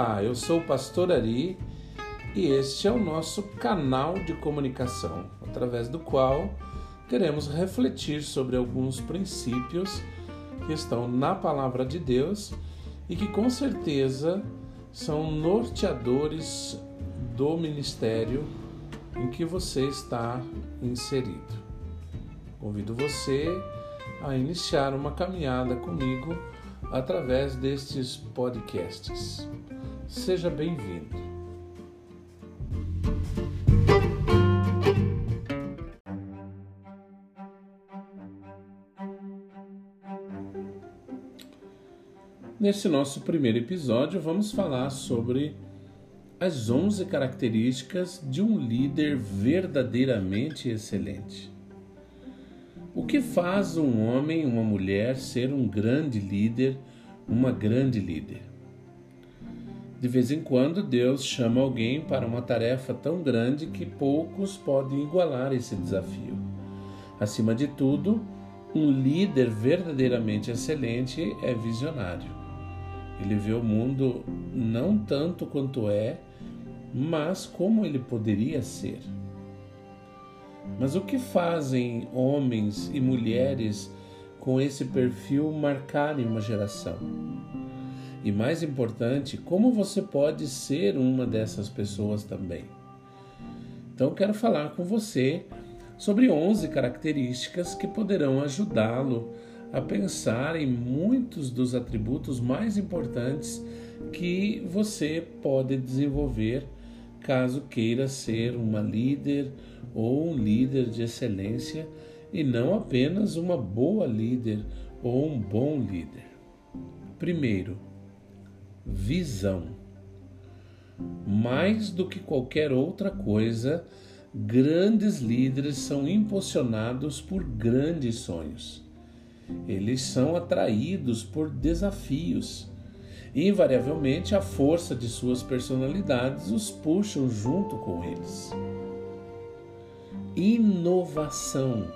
Olá, eu sou o Pastor Ari e este é o nosso canal de comunicação, através do qual queremos refletir sobre alguns princípios que estão na Palavra de Deus e que com certeza são norteadores do ministério em que você está inserido. Convido você a iniciar uma caminhada comigo através destes podcasts. Seja bem-vindo. Nesse nosso primeiro episódio, vamos falar sobre as 11 características de um líder verdadeiramente excelente. O que faz um homem, uma mulher ser um grande líder, uma grande líder? De vez em quando, Deus chama alguém para uma tarefa tão grande que poucos podem igualar esse desafio. Acima de tudo, um líder verdadeiramente excelente é visionário. Ele vê o mundo não tanto quanto é, mas como ele poderia ser. Mas o que fazem homens e mulheres com esse perfil marcarem uma geração? E mais importante, como você pode ser uma dessas pessoas também? Então, quero falar com você sobre 11 características que poderão ajudá-lo a pensar em muitos dos atributos mais importantes que você pode desenvolver caso queira ser uma líder ou um líder de excelência e não apenas uma boa líder ou um bom líder. Primeiro, visão. Mais do que qualquer outra coisa, grandes líderes são impulsionados por grandes sonhos. Eles são atraídos por desafios invariavelmente a força de suas personalidades os puxam junto com eles. Inovação.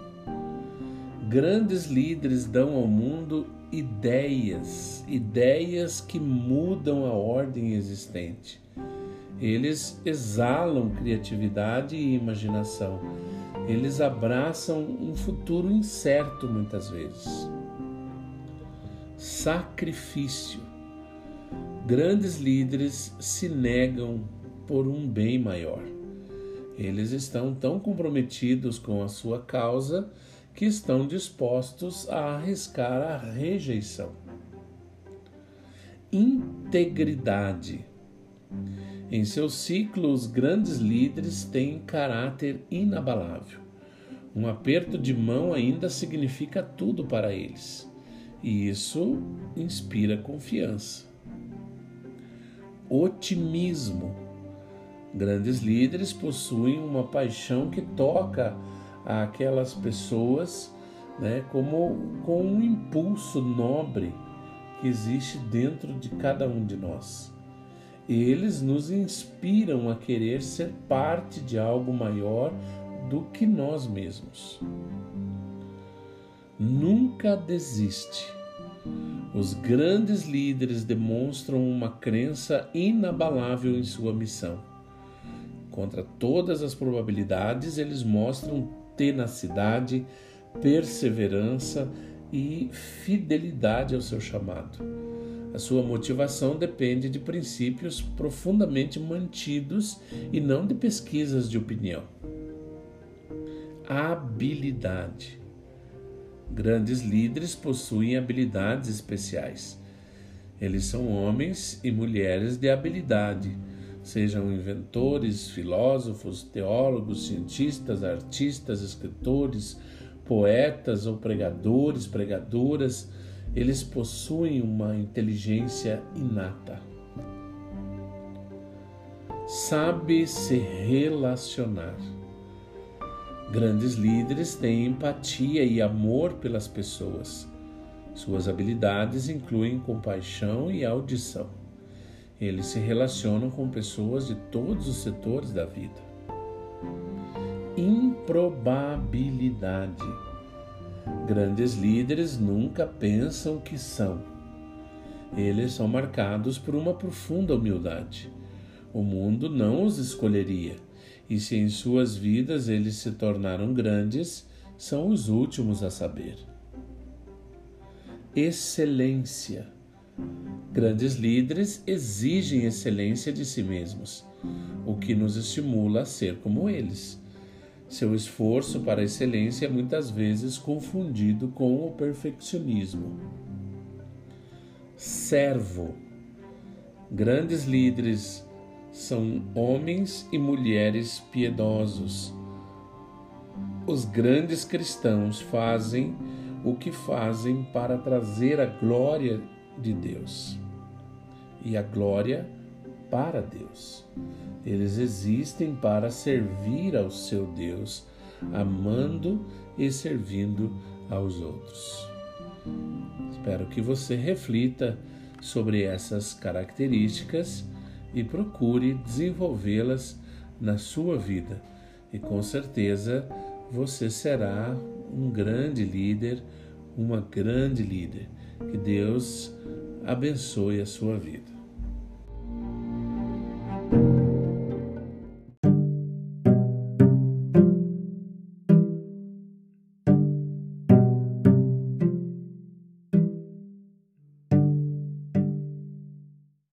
Grandes líderes dão ao mundo ideias, ideias que mudam a ordem existente. Eles exalam criatividade e imaginação. Eles abraçam um futuro incerto muitas vezes. Sacrifício Grandes líderes se negam por um bem maior. Eles estão tão comprometidos com a sua causa que estão dispostos a arriscar a rejeição. Integridade. Em seus ciclos, os grandes líderes têm caráter inabalável. Um aperto de mão ainda significa tudo para eles, e isso inspira confiança otimismo. Grandes líderes possuem uma paixão que toca aquelas pessoas né, como com um impulso nobre que existe dentro de cada um de nós. Eles nos inspiram a querer ser parte de algo maior do que nós mesmos. Nunca desiste os grandes líderes demonstram uma crença inabalável em sua missão. Contra todas as probabilidades, eles mostram tenacidade, perseverança e fidelidade ao seu chamado. A sua motivação depende de princípios profundamente mantidos e não de pesquisas de opinião. Habilidade. Grandes líderes possuem habilidades especiais. Eles são homens e mulheres de habilidade, sejam inventores, filósofos, teólogos, cientistas, artistas, escritores, poetas ou pregadores, pregadoras, eles possuem uma inteligência inata. Sabe se relacionar. Grandes líderes têm empatia e amor pelas pessoas. Suas habilidades incluem compaixão e audição. Eles se relacionam com pessoas de todos os setores da vida. Improbabilidade. Grandes líderes nunca pensam que são. Eles são marcados por uma profunda humildade. O mundo não os escolheria, e se em suas vidas eles se tornaram grandes, são os últimos a saber. Excelência. Grandes líderes exigem excelência de si mesmos, o que nos estimula a ser como eles. Seu esforço para a excelência é muitas vezes confundido com o perfeccionismo. Servo. Grandes líderes são homens e mulheres piedosos. Os grandes cristãos fazem o que fazem para trazer a glória de Deus e a glória para Deus. Eles existem para servir ao seu Deus, amando e servindo aos outros. Espero que você reflita sobre essas características e procure desenvolvê-las na sua vida. E com certeza você será um grande líder, uma grande líder. Que Deus abençoe a sua vida.